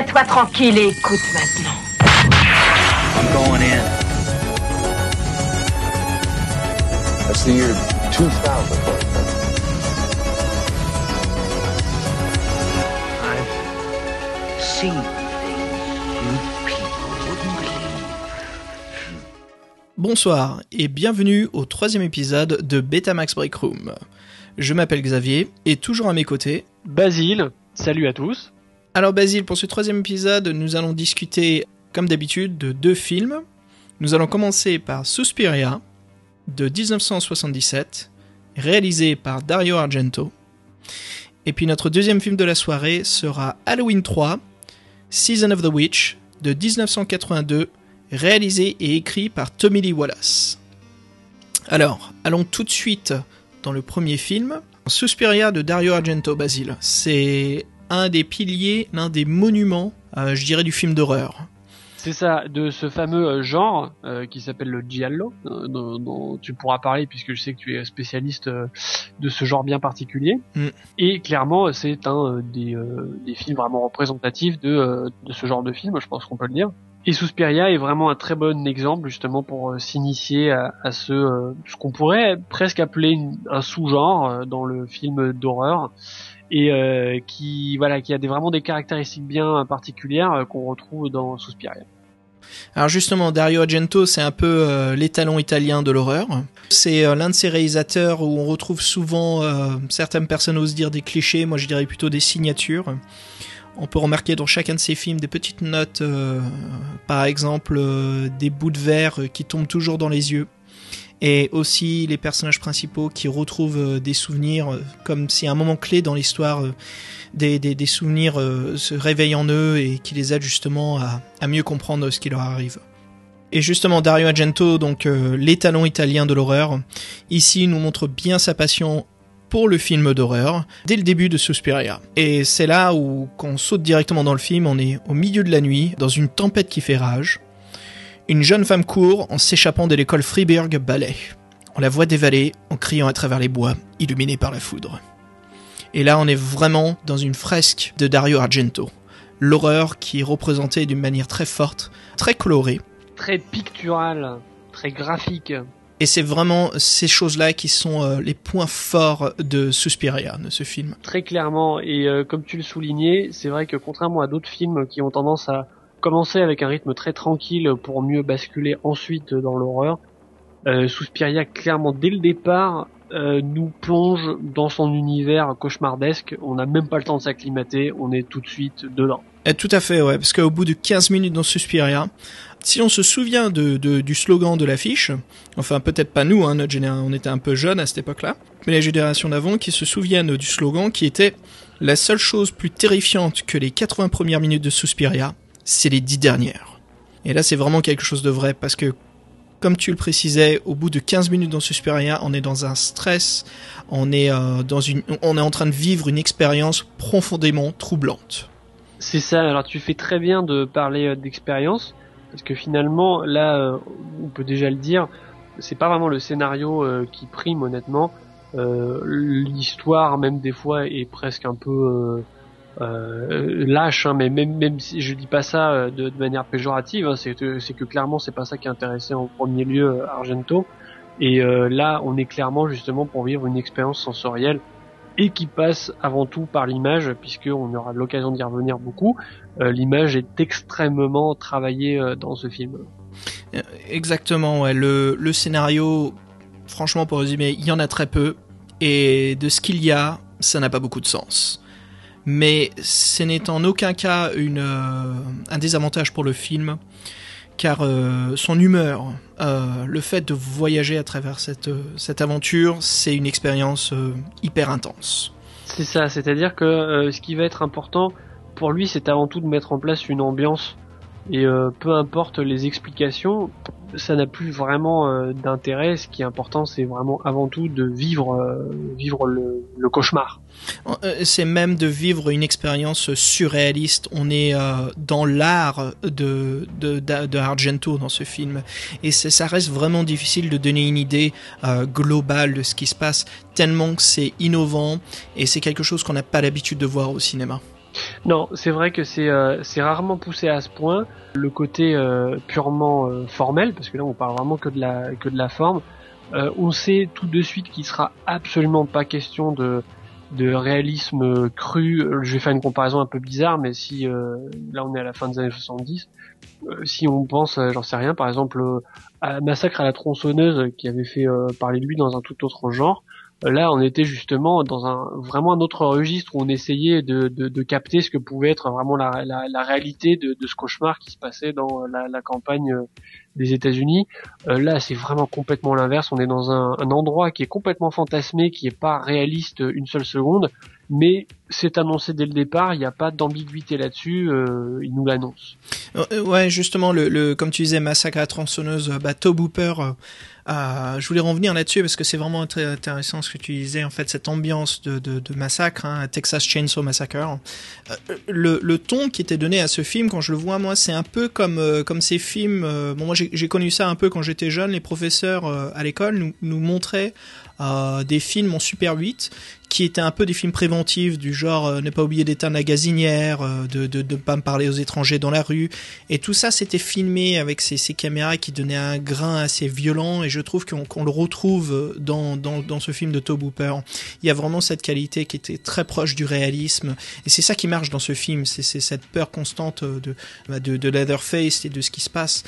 Tiens-toi tranquille et écoute maintenant. I'm going in. That's the year 2000. I've seen things you people wouldn't believe. Bonsoir et bienvenue au troisième épisode de Betamax Break Room. Je m'appelle Xavier et toujours à mes côtés. Basile, salut à tous. Alors Basile, pour ce troisième épisode, nous allons discuter, comme d'habitude, de deux films. Nous allons commencer par Suspiria, de 1977, réalisé par Dario Argento. Et puis notre deuxième film de la soirée sera Halloween 3, Season of the Witch, de 1982, réalisé et écrit par Tommy Lee Wallace. Alors, allons tout de suite dans le premier film, Suspiria de Dario Argento Basile. C'est un des piliers, l'un des monuments, euh, je dirais, du film d'horreur. C'est ça, de ce fameux euh, genre euh, qui s'appelle le giallo, euh, dont, dont tu pourras parler puisque je sais que tu es spécialiste euh, de ce genre bien particulier. Mm. Et clairement, c'est un des, des films vraiment représentatifs de, de ce genre de film, je pense qu'on peut le dire. Et Suspiria est vraiment un très bon exemple justement pour s'initier à, à ce, ce qu'on pourrait presque appeler une- un sous-genre dans le film d'horreur et euh, qui voilà qui a des, vraiment des caractéristiques bien particulières euh, qu'on retrouve dans Suspiria. Alors justement, Dario Argento, c'est un peu euh, l'étalon italien de l'horreur. C'est euh, l'un de ces réalisateurs où on retrouve souvent, euh, certaines personnes osent dire des clichés, moi je dirais plutôt des signatures. On peut remarquer dans chacun de ses films des petites notes, euh, par exemple euh, des bouts de verre euh, qui tombent toujours dans les yeux. Et aussi les personnages principaux qui retrouvent euh, des souvenirs, euh, comme si un moment clé dans l'histoire, euh, des, souvenirs se réveillent en eux et qui les aident justement à, mieux comprendre ce qui leur arrive. Et justement, Dario Argento, donc l'étalon italien de l'horreur, ici nous montre bien sa passion pour le film d'horreur dès le début de Suspiria. Et c'est là où, quand on saute directement dans le film, on est au milieu de la nuit, dans une tempête qui fait rage. Une jeune femme court en s'échappant de l'école Freiburg Ballet. On la voit dévaler en criant à travers les bois, illuminée par la foudre. Et là, on est vraiment dans une fresque de Dario Argento. L'horreur qui est représentée d'une manière très forte, très colorée. Très pictural, très graphique. Et c'est vraiment ces choses-là qui sont euh, les points forts de Suspiria, de ce film. très clairement et euh, comme tu le soulignais, c'est vrai que contrairement à d'autres films qui ont tendance à commencer avec un rythme très tranquille pour mieux basculer ensuite dans l'horreur, euh, Suspiria clairement dès le départ euh, nous plonge dans son univers cauchemardesque, on n'a même pas le temps de s'acclimater, on est tout de suite dedans. Et tout à fait, ouais, parce qu'au bout de 15 minutes dans Suspiria, si on se souvient de, de- du slogan de l'affiche, enfin peut-être pas nous, hein, notre génération, on était un peu jeunes à cette époque-là, mais les générations d'avant qui se souviennent du slogan qui était la seule chose plus terrifiante que les 80 premières minutes de Suspiria, c'est les 10 dernières. Et là c'est vraiment quelque chose de vrai, parce que comme tu le précisais, au bout de 15 minutes dans Suspiria, on est dans un stress, on est euh, dans une, on est en train de vivre une expérience profondément troublante. C'est ça, alors tu fais très bien de parler euh, d'expérience, parce que finalement, là, euh, on peut déjà le dire, c'est pas vraiment le scénario qui prime honnêtement. L'histoire, même des fois, est presque un peu euh, lâche, hein, mais même, même si je dis pas ça euh, de, manière péjorative, hein, c'est que, clairement c'est pas ça qui intéressait en premier lieu euh, Argento. Et là, on est clairement justement pour vivre une expérience sensorielle et qui passe avant tout par l'image, puisqu'on aura l'occasion d'y revenir beaucoup. L'image est extrêmement travaillée dans ce film. Exactement, le scénario, franchement, pour résumer, il y en a très peu. Et de ce qu'il y a, ça n'a pas beaucoup de sens. Mais ce n'est en aucun cas euh, un désavantage pour le film, car euh, son humeur, euh, le fait de voyager à travers cette, cette aventure, c'est une expérience hyper intense. C'est ça, c'est-à-dire que ce qui va être important pour lui, c'est avant tout de mettre en place une ambiance. Et peu importe les explications, ça n'a plus vraiment euh, d'intérêt. Ce qui est important, c'est vraiment avant tout de vivre, euh, vivre le, cauchemar. Euh, C'est même de vivre une expérience surréaliste. On est dans l'art de, de, Argento dans ce film. Et ça reste vraiment difficile de donner une idée globale de ce qui se passe, tellement que c'est innovant et c'est quelque chose qu'on n'a pas l'habitude de voir au cinéma. Non, c'est vrai que c'est euh, rarement poussé à ce point. Le côté euh, purement euh, formel, parce que là on parle vraiment que de la que de la forme. Euh, on sait tout de suite qu'il sera absolument pas question de de réalisme cru. Je vais faire une comparaison un peu bizarre, mais si là on est à la fin des années 70, si on pense, j'en sais rien, par exemple à Massacre à la tronçonneuse qui avait fait parler de lui dans un tout autre genre, Là, on était justement dans un vraiment un autre registre où on essayait de, de, de capter ce que pouvait être vraiment la, la, la réalité de, de, ce cauchemar qui se passait dans la, la campagne euh, des États-Unis. Euh, là, c'est vraiment complètement l'inverse. On est dans un, un, endroit qui est complètement fantasmé, qui est pas réaliste une seule seconde, mais c'est annoncé dès le départ. Il n'y a pas d'ambiguïté là-dessus. Euh, il nous l'annonce. Euh, ouais, justement, le, le, comme tu disais, massacre à tronçonneuse, bah, Tobe Hooper euh, je voulais revenir là-dessus parce que c'est vraiment très intéressant ce que tu disais, en fait, cette ambiance de, massacre, hein, Texas Chainsaw Massacre. Euh, le, ton qui était donné à ce film, quand je le vois, moi, c'est un peu comme, euh, comme ces films. Euh, bon, moi, j'ai connu ça un peu quand j'étais jeune. Les professeurs à l'école nous montraient des films en Super 8 qui étaient un peu des films préventifs du genre euh, ne pas oublier d'éteindre la gazinière, euh, de, de pas me parler aux étrangers dans la rue et tout ça c'était filmé avec ces, ces caméras qui donnaient un grain assez violent et je trouve qu'on le retrouve dans, dans, dans ce film de Tobe Hooper. Il y a vraiment cette qualité qui était très proche du réalisme et c'est ça qui marche dans ce film, c'est cette peur constante de, de, de Leatherface et de ce qui se passe.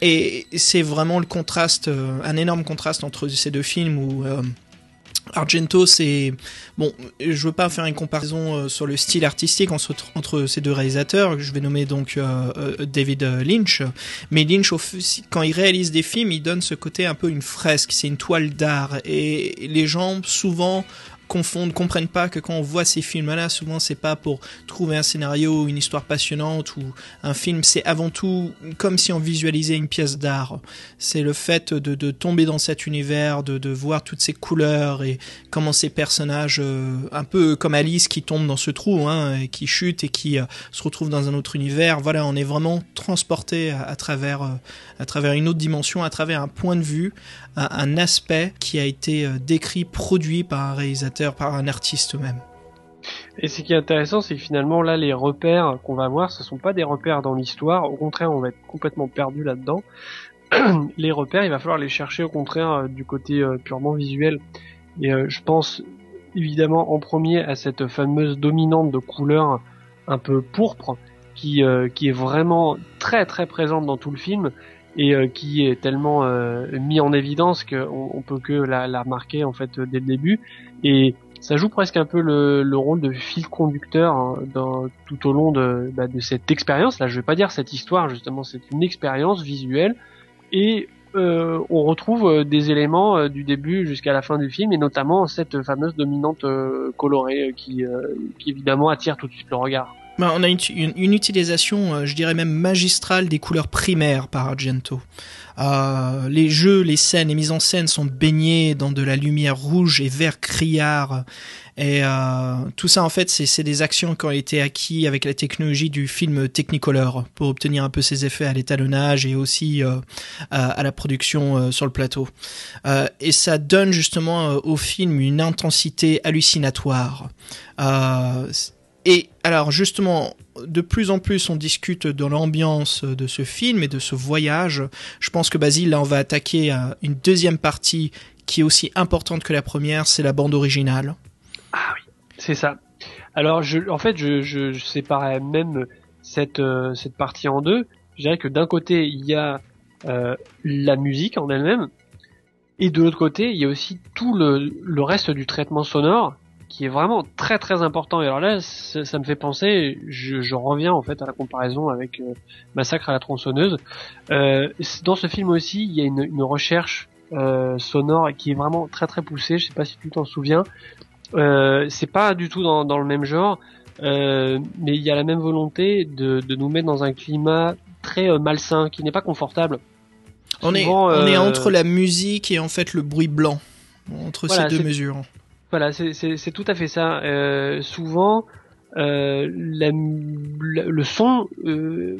Et c'est vraiment le contraste, euh, un énorme contraste entre ces deux films où euh, Argento, c'est bon. Je veux pas faire une comparaison euh, sur le style artistique entre, ces deux réalisateurs. Je vais nommer donc David Lynch, mais Lynch, quand il réalise des films, il donne ce côté un peu une fresque. C'est une toile d'art, et les gens souvent confondent, comprennent pas que quand on voit ces films-là, souvent c'est pas pour trouver un scénario, une histoire passionnante ou un film, c'est avant tout comme si on visualisait une pièce d'art. C'est le fait de, de, tomber dans cet univers, de, de, voir toutes ces couleurs et comment ces personnages, euh, un peu comme Alice qui tombe dans ce trou, hein, et qui chute et qui euh, se retrouve dans un autre univers. Voilà, on est vraiment transporté à, travers, euh, à travers une autre dimension, à travers un point de vue, un, aspect qui a été euh, décrit, produit par un réalisateur, par un artiste même. Et ce qui est intéressant, c'est que finalement là, les repères qu'on va voir, ce sont pas des repères dans l'histoire. Au contraire, on va être complètement perdu là-dedans. les repères, il va falloir les chercher au contraire euh, du côté euh, purement visuel. Et je pense évidemment en premier à cette fameuse dominante de couleur un peu pourpre qui qui est vraiment très très présente dans tout le film et euh, qui est tellement euh, mis en évidence qu'on on peut que la, la remarquer en fait dès le début. Et ça joue presque un peu le, le rôle de fil conducteur hein, dans, tout au long de, bah, de cette expérience. Là je vais pas dire cette histoire justement c'est une expérience visuelle. Et euh, on retrouve des éléments euh, du début jusqu'à la fin du film et notamment cette fameuse dominante euh, colorée qui, qui évidemment attire tout de suite le regard. Ben, on a une, une, utilisation, je dirais même magistrale des couleurs primaires par Argento. Euh, les jeux, les scènes, les mises en scène sont baignés dans de la lumière rouge et vert criard. Et euh, tout ça, en fait, c'est des actions qui ont été acquis avec la technologie du film Technicolor pour obtenir un peu ces effets à l'étalonnage et aussi euh, à, la production euh, sur le plateau. Euh, et ça donne justement euh, au film une intensité hallucinatoire. Et alors justement, de plus en plus on discute de l'ambiance de ce film et de ce voyage. Je pense que Basile, là on va attaquer une deuxième partie qui est aussi importante que la première, c'est la bande originale. Ah oui, c'est ça. Alors je, en fait, je, je, je séparais même cette, euh, cette partie en deux. Je dirais que d'un côté il y a euh, la musique en elle-même, et de l'autre côté il y a aussi tout le, le reste du traitement sonore qui est vraiment très très important. Et alors là, ça, ça me fait penser, je, je, reviens en fait à la comparaison avec euh, Massacre à la tronçonneuse. Euh, dans ce film aussi, il y a une, une recherche euh, sonore qui est vraiment très très poussée. Je sais pas si tu t'en souviens. C'est pas du tout dans, dans le même genre, mais il y a la même volonté de, de nous mettre dans un climat très malsain, qui n'est pas confortable. On Souvent, est on est entre la musique et en fait le bruit blanc entre voilà, ces deux mesures. Voilà, c'est tout à fait ça. Euh, souvent, euh, le son euh,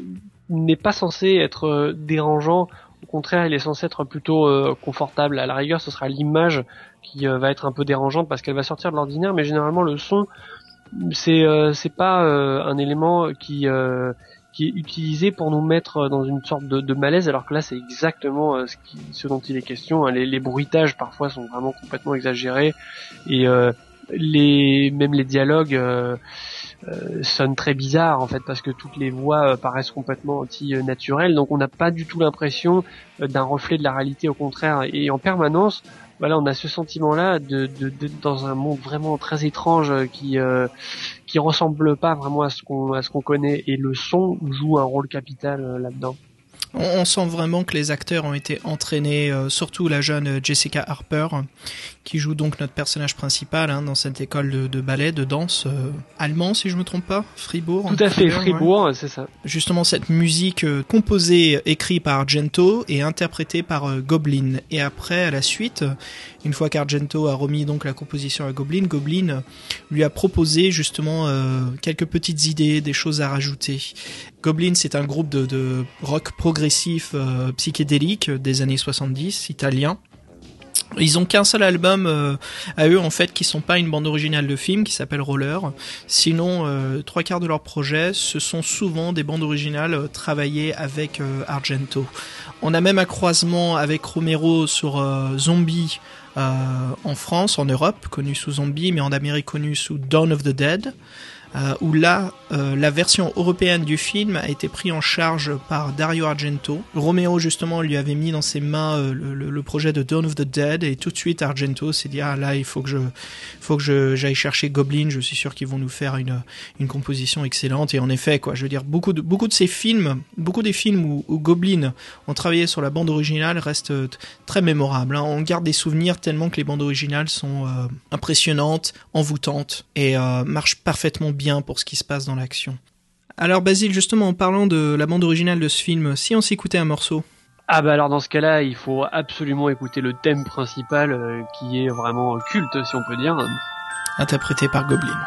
n'est pas censé être dérangeant. Au contraire, il est censé être plutôt euh, confortable. À la rigueur, ce sera l'image qui euh, va être un peu dérangeante parce qu'elle va sortir de l'ordinaire. Mais généralement, le son c'est euh, c'est pas euh, un élément qui euh, qui est utilisé pour nous mettre dans une sorte de, malaise, alors que là c'est exactement euh, ce, dont il est question. hein. Les, bruitages parfois sont vraiment complètement exagérés et euh, les même les dialogues euh, euh, sonnent très bizarres en fait parce que toutes les voix euh, paraissent complètement anti-naturelles, donc on n'a pas du tout l'impression euh, d'un reflet de la réalité, au contraire. Et en permanence, voilà, on a ce sentiment-là de, de, de- dans un monde vraiment très étrange euh, qui euh, qui ressemble pas vraiment à ce qu'on à ce qu'on connaît et le son joue un rôle capital euh, là-dedans. On, on sent vraiment que les acteurs ont été entraînés, euh, surtout la jeune euh, Jessica Harper, qui joue donc notre personnage principal hein, dans cette école de, de ballet, de danse euh, allemand, si je me trompe pas, Fribourg. Tout à fait. Fribourg, c'est ça. Justement, cette musique euh, composée, écrite par Argento et interprétée par euh, Goblin. Et après, à la suite, une fois qu'Argento a remis donc la composition à Goblin, Goblin lui a proposé justement euh, quelques petites idées, des choses à rajouter. Goblin, c'est un groupe de, rock progressif euh, psychédélique des années 70, italien. Ils ont qu'un seul album euh, à eux en fait qui sont pas une bande originale de film qui s'appelle Roller. Sinon, euh, trois quarts de leurs projets, ce sont souvent des bandes originales travaillées avec Argento. On a même un croisement avec Romero sur Zombie en France, en Europe, connu sous Zombie, mais en Amérique connu sous Dawn of the Dead. Euh, où là, euh, la version européenne du film a été prise en charge par Dario Argento. Romero, justement, lui avait mis dans ses mains euh, le, projet de Dawn of the Dead, et tout de suite, Argento s'est dit, ah là, il faut que j'aille chercher Goblin, je suis sûr qu'ils vont nous faire une, une composition excellente, et en effet, quoi, je veux dire, beaucoup de, beaucoup de ces films, beaucoup des films où, Goblin ont travaillé sur la bande originale restent très mémorables, hein. On garde des souvenirs tellement que les bandes originales sont impressionnantes, envoûtantes, et marchent parfaitement bien pour ce qui se passe dans l'action. Alors Basile, justement en parlant de la bande originale de ce film, si on s'écoutait un morceau? Ah bah alors dans ce cas-là, il faut absolument écouter le thème principal euh, qui est vraiment culte si on peut dire. interprété par Goblin.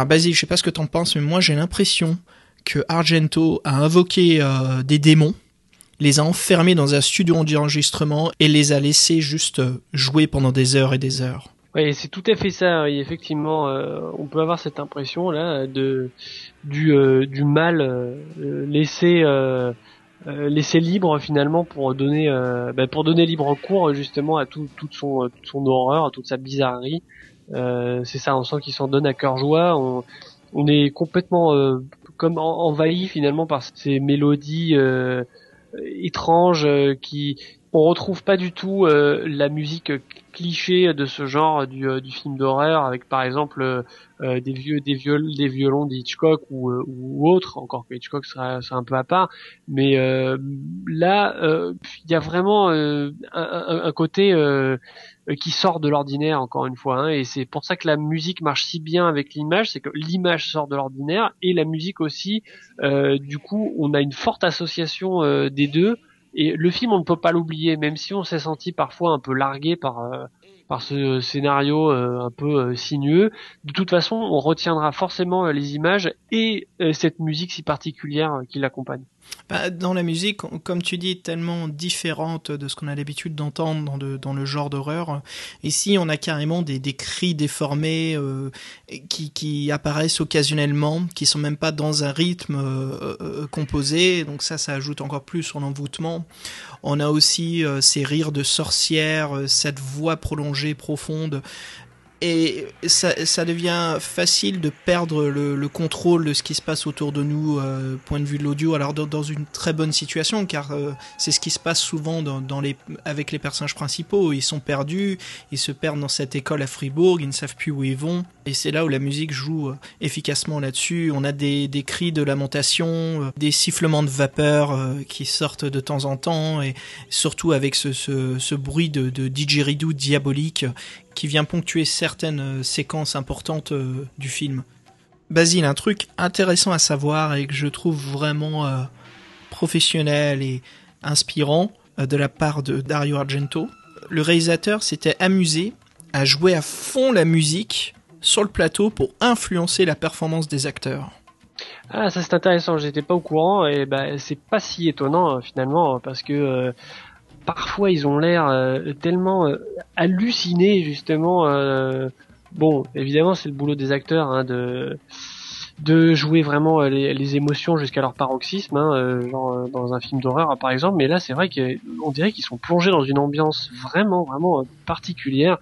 Alors Basile, je sais pas ce que t'en penses, mais moi j'ai l'impression que Argento a invoqué euh, des démons, les a enfermés dans un studio d'enregistrement et les a laissés juste euh, jouer pendant des heures et des heures. Oui, c'est tout à fait ça. Et effectivement, euh, on peut avoir cette impression là de du mal laissé laissé libre finalement pour donner bah, pour donner libre cours justement à tout toute son toute son horreur, à toute sa bizarrerie. Euh, c'est ça, on sent qu'il s'en donne à cœur joie. On on est complètement euh, comme en- envahi finalement par ces mélodies euh, étranges euh, qui on retrouve pas du tout euh, la musique cliché de ce genre du, du film d'horreur avec par exemple des vieux des viol des violons d'Hitchcock ou, ou autre encore que Hitchcock sera, sera un peu à part mais là il y a vraiment un, un- côté qui sort de l'ordinaire encore une fois hein, et c'est pour ça que la musique marche si bien avec l'image c'est que l'image sort de l'ordinaire et la musique aussi euh, du coup on a une forte association euh, des deux et le film, on ne peut pas l'oublier, même si on s'est senti parfois un peu largué par euh, par ce scénario euh, un peu euh, sinueux. De toute façon, on retiendra forcément euh, les images et euh, cette musique si particulière euh, qui l'accompagne. Bah, dans la musique, comme tu dis, tellement différente de ce qu'on a l'habitude d'entendre dans, le- genre d'horreur. Ici, on a carrément des, des cris déformés euh, qui, apparaissent occasionnellement, qui sont même pas dans un rythme euh, euh, composé. Donc ça, ça ajoute encore plus sur l'envoûtement. On a aussi ces rires de sorcières, euh, cette voix prolongée, profonde. Et ça, devient facile de perdre le, le contrôle de ce qui se passe autour de nous, euh, point de vue de l'audio. Alors dans, une très bonne situation, car euh, c'est ce qui se passe souvent avec les personnages principaux. Ils sont perdus, ils se perdent dans cette école à Fribourg, ils ne savent plus où ils vont. Et c'est là où la musique joue euh, efficacement là-dessus. On a des, cris de lamentation, euh, des sifflements de vapeur qui sortent de temps en temps, et surtout avec ce bruit de, de didgeridoo diabolique qui vient ponctuer certaines euh, séquences importantes euh, du film. Basile, un truc intéressant à savoir et que je trouve vraiment euh, professionnel et inspirant de la part de Dario Argento. Le réalisateur s'était amusé à jouer à fond la musique sur le plateau pour influencer la performance des acteurs. Ah, ça c'est intéressant. J'étais pas au courant et bah c'est pas si étonnant finalement parce que parfois ils ont l'air euh, tellement euh, hallucinés justement. euh, bon, évidemment c'est le boulot des acteurs hein, de jouer vraiment les, émotions jusqu'à leur paroxysme, hein, genre dans un film d'horreur par exemple. Mais là c'est vrai qu'on dirait qu'ils sont plongés dans une ambiance vraiment vraiment particulière.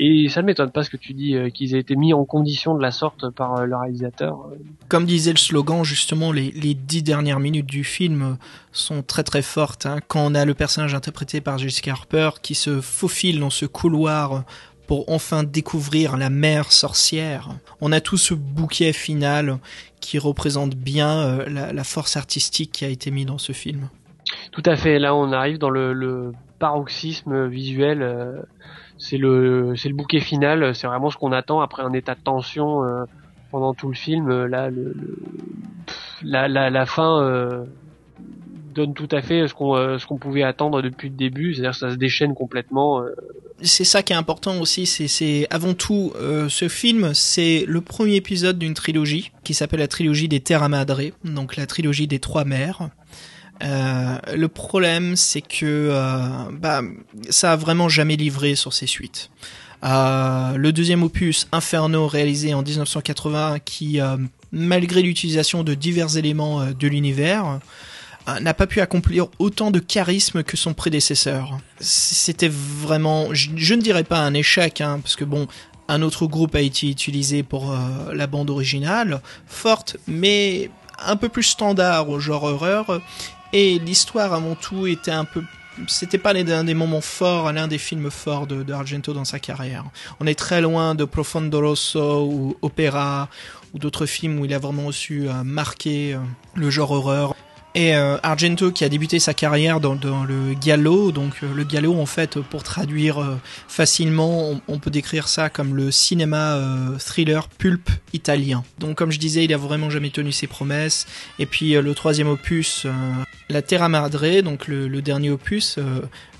Et ça ne m'étonne pas ce que tu dis euh, qu'ils aient été mis en condition de la sorte par euh, le réalisateur. Comme disait le slogan, justement, les, les dix dernières minutes du film sont très très fortes. hein. Quand on a le personnage interprété par Jessica Harper qui se faufile dans ce couloir pour enfin découvrir la mère sorcière, on a tout ce bouquet final qui représente bien euh, la, la force artistique qui a été mise dans ce film. Tout à fait. Là, on arrive dans le, le paroxysme visuel. C'est le, c'est le bouquet final. C'est vraiment ce qu'on attend après un état de tension euh, pendant tout le film. Euh, Là, le, le- la, la, fin euh, donne tout à fait ce qu'on, euh, ce qu'on pouvait attendre depuis le début. C'est-à-dire que ça se déchaîne complètement. euh. c'est ça qui est important aussi, c'est- avant tout ce film, c'est le premier épisode d'une trilogie qui s'appelle la trilogie des Terra Madre, donc la trilogie des trois mères. Euh, le problème, c'est que euh, bah, ça a vraiment jamais livré sur ses suites. Euh, le deuxième opus, Inferno, réalisé en 1980, qui, malgré l'utilisation de divers éléments de l'univers, n'a pas pu accomplir autant de charisme que son prédécesseur. C'était vraiment, je, ne dirais pas un échec, hein, parce que bon, un autre groupe a été utilisé pour la bande originale, forte, mais un peu plus standard au genre horreur, et l'histoire avant tout était un peu c'était pas l'un des moments forts, l'un des films forts de, Argento dans sa carrière. On est très loin de Profondo Rosso ou Opéra ou d'autres films où il a vraiment su euh, marquer euh, le genre horreur. Et euh, Argento qui a débuté sa carrière dans, le giallo, donc euh, le giallo en fait pour traduire euh, facilement, on, peut décrire ça comme le cinéma thriller pulp italien. Donc comme je disais, il a vraiment jamais tenu ses promesses. Et puis le troisième opus, la Terra Madre, donc le, dernier opus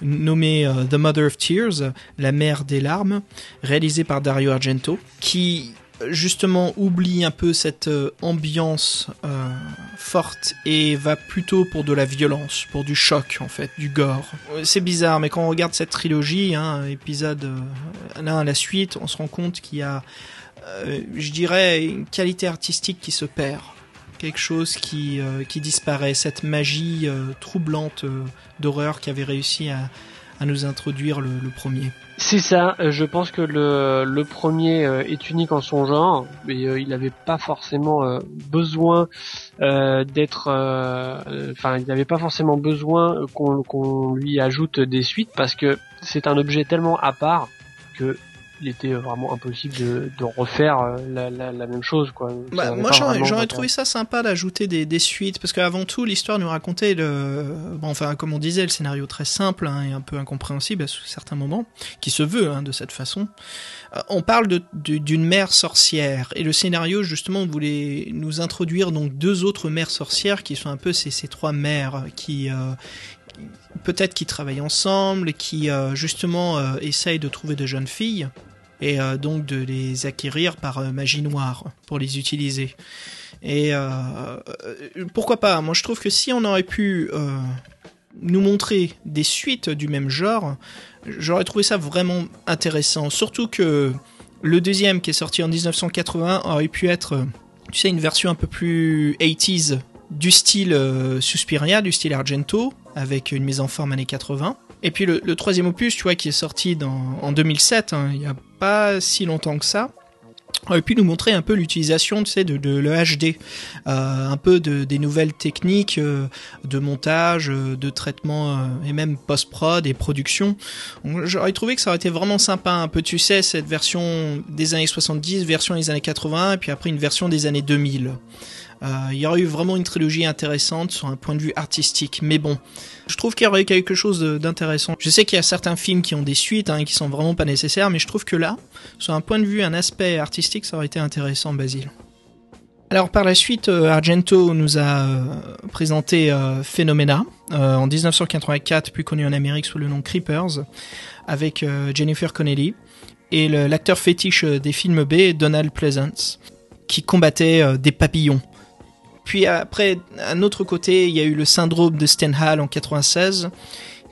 nommé The Mother of Tears, la mère des larmes, réalisé par Dario Argento, qui justement oublie un peu cette euh, ambiance euh, forte et va plutôt pour de la violence, pour du choc en fait, du gore. Euh, C'est bizarre, mais quand on regarde cette trilogie, hein, épisode euh, l'un à la suite, on se rend compte qu'il y a, euh, je dirais, une qualité artistique qui se perd. Quelque chose qui, euh, qui disparaît, cette magie troublante d'horreur qui avait réussi à, à nous introduire le, le premier. C'est ça, euh, je pense que le, le premier euh, est unique en son genre, mais euh, il n'avait pas forcément besoin d'être... Enfin, il n'avait pas forcément besoin qu'on qu'on lui ajoute des suites, parce que c'est un objet tellement à part que il était vraiment impossible de, de refaire euh, la, la, la même chose. quoi. Bah, moi, j'aurais trouvé ça sympa d'ajouter des, des suites, parce qu'avant tout, l'histoire nous racontait le, bon, enfin, comme on disait, le scénario très simple hein, et un peu incompréhensible à certains moments, qui se veut hein, de cette façon. Euh, on parle de- de- d'une mère sorcière, et le scénario justement voulait nous introduire donc deux autres mères sorcières qui sont un peu ces, ces trois mères qui euh, peut-être qui travaillent ensemble, qui euh, justement euh, essayent de trouver de jeunes filles et euh, donc de les acquérir par euh, magie noire pour les utiliser. Et euh, pourquoi pas? Moi, je trouve que si on aurait pu nous montrer des suites du même genre, j'aurais trouvé ça vraiment intéressant. Surtout que le deuxième, qui est sorti en 1980, aurait pu être, tu sais, une version un peu plus 80s du style Suspiria, du style Argento, avec une mise en forme années 80. Et puis le, troisième opus, tu vois, qui est sorti en 2007, hein, il n'y a pas si longtemps que ça, aurait pu nous montrer un peu l'utilisation, tu sais, de, de le HD, euh, un peu de, des nouvelles techniques euh, de montage, euh, de traitement et même post-prod et production. J'aurais trouvé que ça aurait été vraiment sympa, un peu, tu sais, cette version des années 70, version des années 80, et puis après une version des années 2000. Euh, il y aurait eu vraiment une trilogie intéressante sur un point de vue artistique, mais bon, je trouve qu'il y aurait eu quelque chose d'intéressant. Je sais qu'il y a certains films qui ont des suites, hein, qui sont vraiment pas nécessaires, mais je trouve que là, sur un point de vue, un aspect artistique, ça aurait été intéressant, Basile. Alors par la suite, euh, Argento nous a euh, présenté Phenomena en 1984, plus connu en Amérique sous le nom Creepers, avec Jennifer Connelly et l'acteur fétiche des films B, Donald Pleasance, qui combattait des papillons. Puis après, un autre côté, il y a eu le syndrome de Stenhal en 96,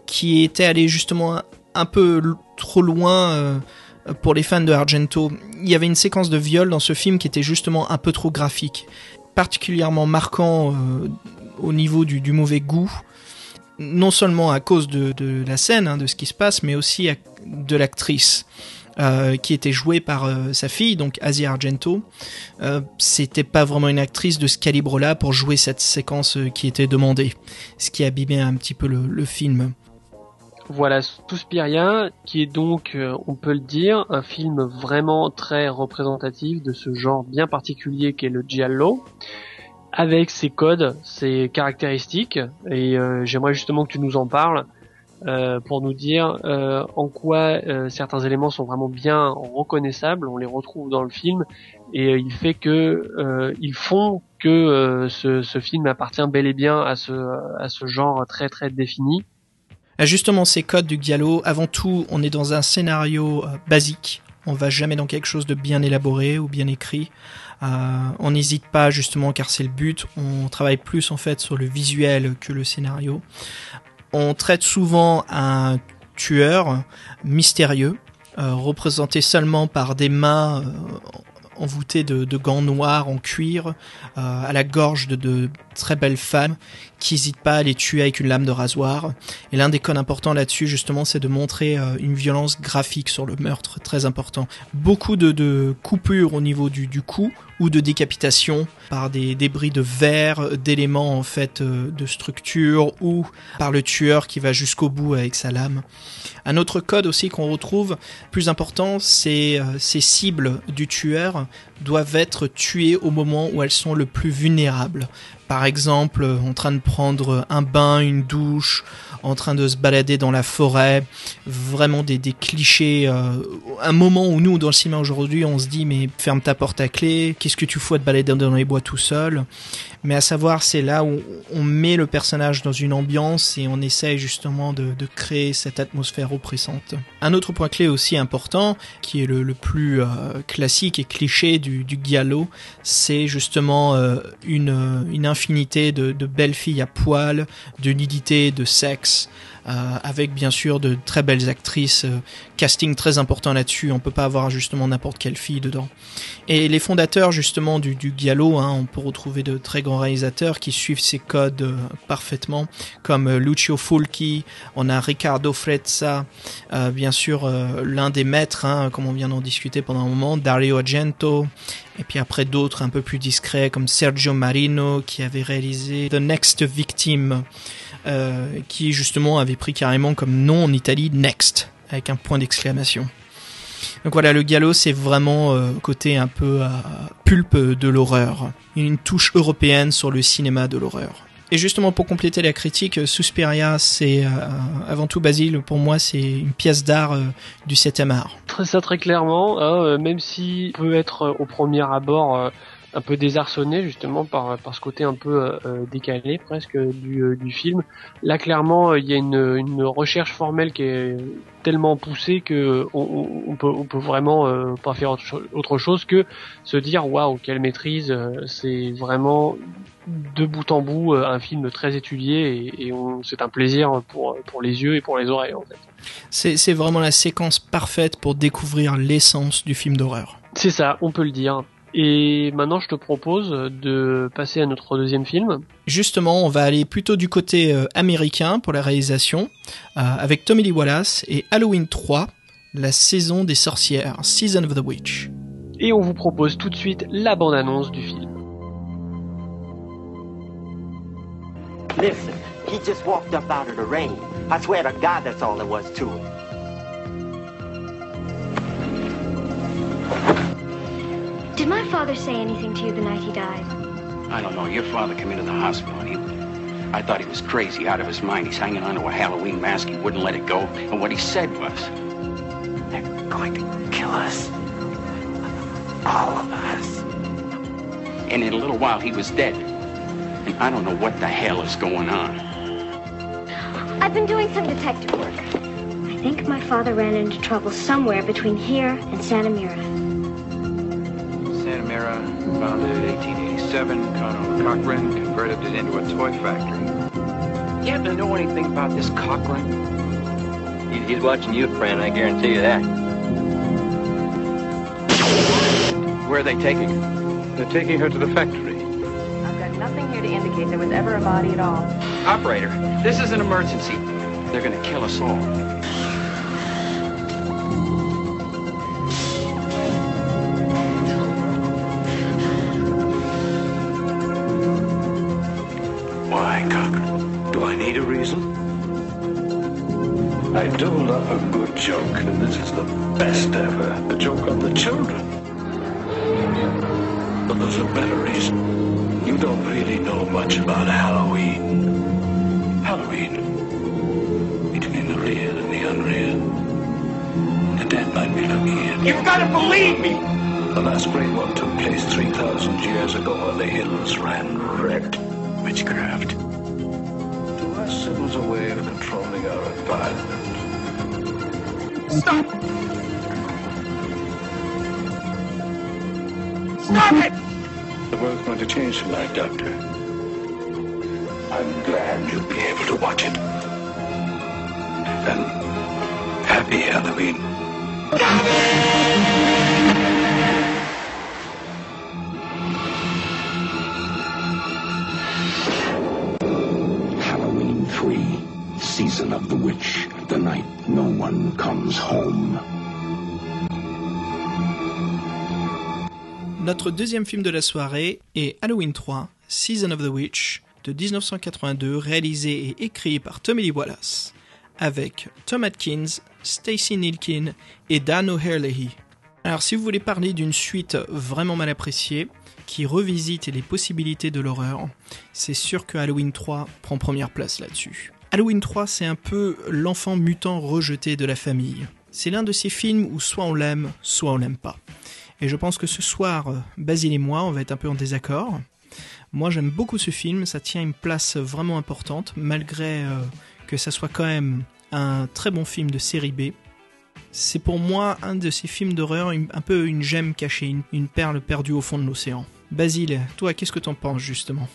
qui était allé justement un, peu trop loin euh, pour les fans de Argento. Il y avait une séquence de viol dans ce film qui était justement un peu trop graphique, particulièrement marquant euh, au niveau du, mauvais goût, non seulement à cause de, la scène, hein, de ce qui se passe, mais aussi de l'actrice. Euh, qui était jouée par euh, sa fille, donc Asia Argento. Euh, C'était pas vraiment une actrice de ce calibre-là pour jouer cette séquence euh, qui était demandée, ce qui abîmait un petit peu le, le film. Voilà, Suspiria, qui est donc, euh, on peut le dire, un film vraiment très représentatif de ce genre bien particulier qu'est le giallo, avec ses codes, ses caractéristiques, et euh, j'aimerais justement que tu nous en parles euh, pour nous dire euh, en quoi euh, certains éléments sont vraiment bien reconnaissables, on les retrouve dans le film, et euh, il fait que euh, ils font que ce, ce film appartient bel et bien à ce, à ce genre très très défini. Ah, Justement, ces codes du Giallo, avant tout, on est dans un scénario basique. On va jamais dans quelque chose de bien élaboré ou bien écrit. On n'hésite pas justement car c'est le but. On travaille plus en fait sur le visuel que le scénario. On traite souvent un tueur mystérieux, euh, représenté seulement par des mains euh, envoûtées de, gants noirs en cuir, euh, à la gorge de, très belles femmes qui n'hésitent pas à les tuer avec une lame de rasoir. Et l'un des codes importants là-dessus, justement, c'est de montrer une violence graphique sur le meurtre, très important. Beaucoup de, coupures au niveau du cou ou de décapitation par des débris de verre, d'éléments en fait euh, de structure ou par le tueur qui va jusqu'au bout avec sa lame. Un autre code aussi qu'on retrouve, plus important, c'est euh, ces cibles du tueur doivent être tuées au moment où elles sont le plus vulnérables par exemple en train de prendre un bain, une douche, en train de se balader dans la forêt, vraiment des, clichés. euh, un moment où nous, dans le cinéma aujourd'hui, on se dit mais ferme ta porte à clé, qu'est-ce que tu fous à te balader dans les bois tout seul? Mais à savoir, c'est là où on met le personnage dans une ambiance et on essaye justement de, créer cette atmosphère oppressante. Un autre point clé aussi important, qui est le, plus euh, classique et cliché du, du giallo, c'est justement euh, une, une infinité de, belles filles à poil, de nudité, de sexe, avec bien sûr de très belles actrices, euh, casting très important là-dessus, on peut pas avoir justement n'importe quelle fille dedans. Et les fondateurs justement du, du giallo, hein, on peut retrouver de très grands réalisateurs qui suivent ces codes euh, parfaitement, comme euh, Lucio Fulci, on a Riccardo Frezza, euh, bien sûr euh, l'un des maîtres, hein, comme on vient d'en discuter pendant un moment, Dario Argento, et puis après d'autres un peu plus discrets comme Sergio Marino qui avait réalisé The Next Victim, euh, qui justement avait pris carrément comme nom en Italie Next avec un point d'exclamation. Donc voilà, le gallo c'est vraiment euh, côté un peu euh, pulpe de l'horreur, une touche européenne sur le cinéma de l'horreur. Et justement pour compléter la critique, Suspiria c'est avant tout Basile pour moi c'est une pièce d'art du 7e art. Très ça très clairement, hein, même si peut être au premier abord un peu désarçonné justement par, par ce côté un peu euh, euh, décalé presque du, euh, du film. Là clairement il y a une, une recherche formelle qui est tellement poussée que on, peut, on peut vraiment euh, pas faire autre cho- autre chose que se dire waouh quelle maîtrise, c'est vraiment de bout en bout un film très étudié et, c'est un plaisir pour, pour les yeux et pour les oreilles en fait. C'est vraiment la séquence parfaite pour découvrir l'essence du film d'horreur. C'est ça, on peut le dire. Et maintenant, je te propose de passer à notre deuxième film. Justement, on va aller plutôt du côté euh, américain pour la réalisation, euh, avec Tommy Lee Wallace et Halloween 3, la saison des sorcières, Season of the Witch. Et on vous propose tout de suite la bande-annonce du film. Listen, he just walked up out of the rain. I swear to God, that's all there was to it. Did my father say anything to you the night he died? I don't know. Your father came into the hospital. And he, I thought he was crazy, out of his mind. He's hanging onto a Halloween mask. He wouldn't let it go. And what he said was, They're going to kill us. All of us. and in a little while he was dead. And I don't know what the hell is going on. I've been doing some detective work. I think my father ran into trouble somewhere between here and Santa Mira. Santa founded in 1887, Colonel Cochran converted it into a toy factory. You happen to know anything about this Cochran? He- He's watching you, friend, I guarantee you that. Where are they taking her? They're taking her to the factory. I've got nothing here to indicate there was ever a body at all. Operator, this is an emergency. They're gonna kill us all. Reason? I told her a good joke, and this is the best ever. A joke on the children. But there's a better reason. You don't really know much about Halloween. Halloween. Between the real and the unreal. The dead might be looking in. You've gotta believe me! The last great one took place 3,000 years ago when the hills ran red. Witchcraft. It was a way of controlling our environment. Stop! Stop it! The world's going to change tonight, Doctor. I'm glad you'll be able to watch it. And happy Halloween. Halloween Season of the Witch, the night no one comes home. Notre deuxième film de la soirée est Halloween 3, Season of the Witch, de 1982, réalisé et écrit par Tommy Lee Wallace, avec Tom Atkins, Stacy Nilkin et Dan O'Herlihy. Alors si vous voulez parler d'une suite vraiment mal appréciée, qui revisite les possibilités de l'horreur, c'est sûr que Halloween 3 prend première place là-dessus. Halloween 3, c'est un peu l'enfant mutant rejeté de la famille. C'est l'un de ces films où soit on l'aime, soit on l'aime pas. Et je pense que ce soir, Basile et moi, on va être un peu en désaccord. Moi, j'aime beaucoup ce film, ça tient une place vraiment importante, malgré euh, que ça soit quand même un très bon film de série B. C'est pour moi un de ces films d'horreur, un peu une gemme cachée, une, une perle perdue au fond de l'océan. Basile, toi, qu'est-ce que t'en penses justement?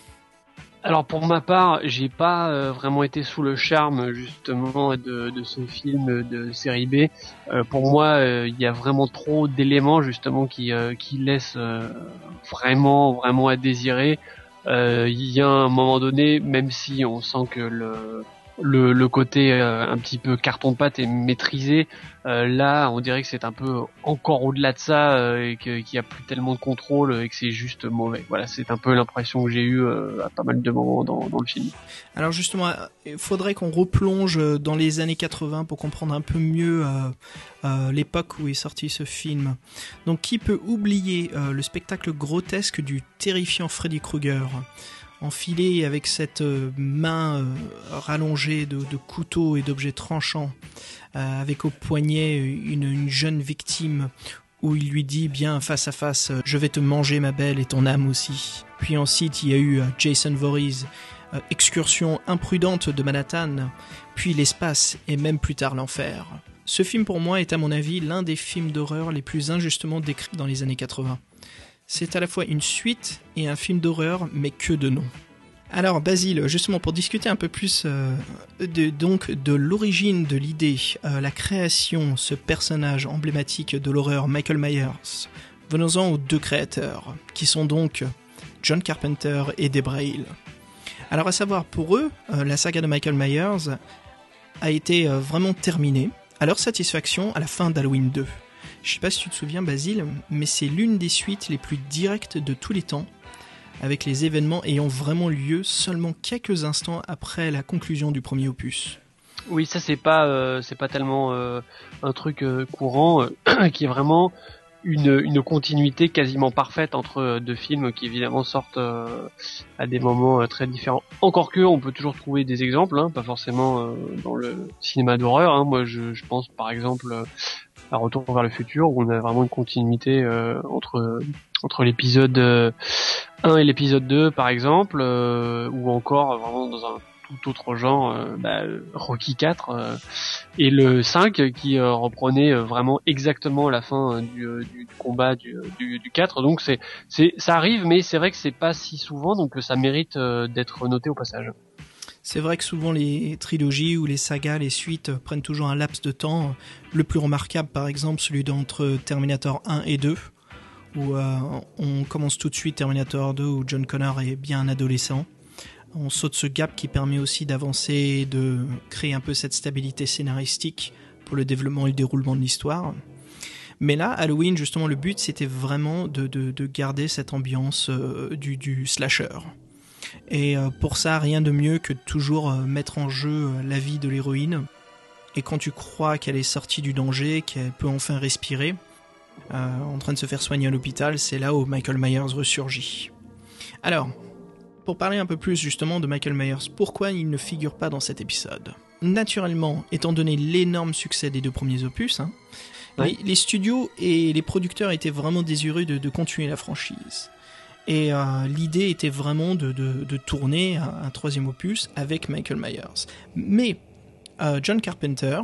Alors pour ma part, j'ai pas euh, vraiment été sous le charme justement de, de ce film de série B. Euh, pour moi, euh, il y a vraiment trop d'éléments justement qui, qui laissent vraiment vraiment à désirer. Il y a un moment donné, même si on sent que le le, côté euh, un petit peu carton pâte est maîtrisé. Euh, là, on dirait que c'est un peu encore au-delà de ça euh, et qu'il n'y a plus tellement de contrôle et que c'est juste mauvais. Voilà, c'est un peu l'impression que j'ai eu à pas mal de moments dans, dans le film. Alors justement, il faudrait qu'on replonge dans les années 80 pour comprendre un peu mieux l'époque où est sorti ce film. Donc qui peut oublier le spectacle grotesque du terrifiant Freddy Krueger? Enfilé avec cette euh, main euh, rallongée de, couteaux et d'objets tranchants, euh, avec au poignet une, une jeune victime où il lui dit bien face à face Je vais te manger ma belle et ton âme aussi. Puis ensuite il y a eu Jason Voorhees, excursion imprudente de Manhattan, puis l'espace et même plus tard l'enfer. Ce film pour moi est à mon avis l'un des films d'horreur les plus injustement décrits dans les années 80. C'est à la fois une suite et un film d'horreur, mais que de nom. Alors Basile, justement pour discuter un peu plus euh, de, l'origine de l'idée, euh, la création, ce personnage emblématique de l'horreur Michael Myers, venons-en aux deux créateurs, qui sont donc John Carpenter et Debra Hill. Alors à savoir pour eux, euh, la saga de Michael Myers a été vraiment terminée, à leur satisfaction, à la fin d'Halloween 2. Je sais pas si tu te souviens Basile, mais c'est l'une des suites les plus directes de tous les temps, avec les événements ayant vraiment lieu seulement quelques instants après la conclusion du premier opus. Oui, ça c'est pas euh, c'est pas tellement euh, un truc euh, courant qui est vraiment une, une continuité quasiment parfaite entre deux films qui évidemment sortent à des moments très différents. Encore que on peut toujours trouver des exemples, hein, pas forcément dans le cinéma d'horreur. Hein. Moi, je, pense par exemple à Retour vers le futur où on a vraiment une continuité euh, entre entre l'épisode euh, 1 et l'épisode 2 par exemple, euh, ou encore euh, vraiment dans un tout autre genre, euh, bah, euh, Rocky 4 euh, et le 5 qui euh, reprenait euh, vraiment exactement la fin euh, du, euh, du combat du, euh, du, du 4. Donc c'est c'est ça arrive, mais c'est vrai que c'est pas si souvent, donc euh, ça mérite euh, d'être noté au passage. C'est vrai que souvent les trilogies ou les sagas, les suites prennent toujours un laps de temps. Le plus remarquable, par exemple, celui d'entre Terminator 1 et 2, où euh, on commence tout de suite Terminator 2 où John Connor est bien un adolescent. On saute ce gap qui permet aussi d'avancer de créer un peu cette stabilité scénaristique pour le développement et le déroulement de l'histoire. Mais là, Halloween, justement, le but, c'était vraiment de, de, de garder cette ambiance euh, du, du slasher. Et euh, pour ça, rien de mieux que de toujours euh, mettre en jeu euh, la vie de l'héroïne. Et quand tu crois qu'elle est sortie du danger, qu'elle peut enfin respirer, euh, en train de se faire soigner à l'hôpital, c'est là où Michael Myers ressurgit. Alors, pour parler un peu plus justement de Michael Myers, pourquoi il ne figure pas dans cet épisode? Naturellement, étant donné l'énorme succès des deux premiers opus, hein, Ouais. les, les studios et les producteurs étaient vraiment désireux de, de continuer la franchise. Et euh, l'idée était vraiment de, tourner un, troisième opus avec Michael Myers. Mais euh, John Carpenter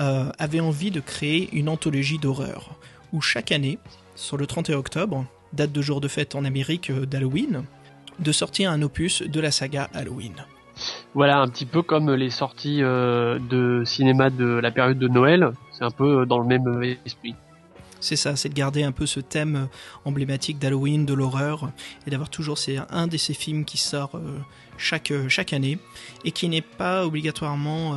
euh, avait envie de créer une anthologie d'horreur, où chaque année, sur le 31 octobre, date de jour de fête en Amérique d'Halloween, de sortir un opus de la saga Halloween. Voilà, un petit peu comme les sorties de cinéma de la période de Noël, c'est un peu dans le même esprit. C'est ça, c'est de garder un peu ce thème euh, emblématique d'Halloween, de l'horreur, et d'avoir toujours un de ces films qui sort euh, chaque, euh, chaque année, et qui n'est pas obligatoirement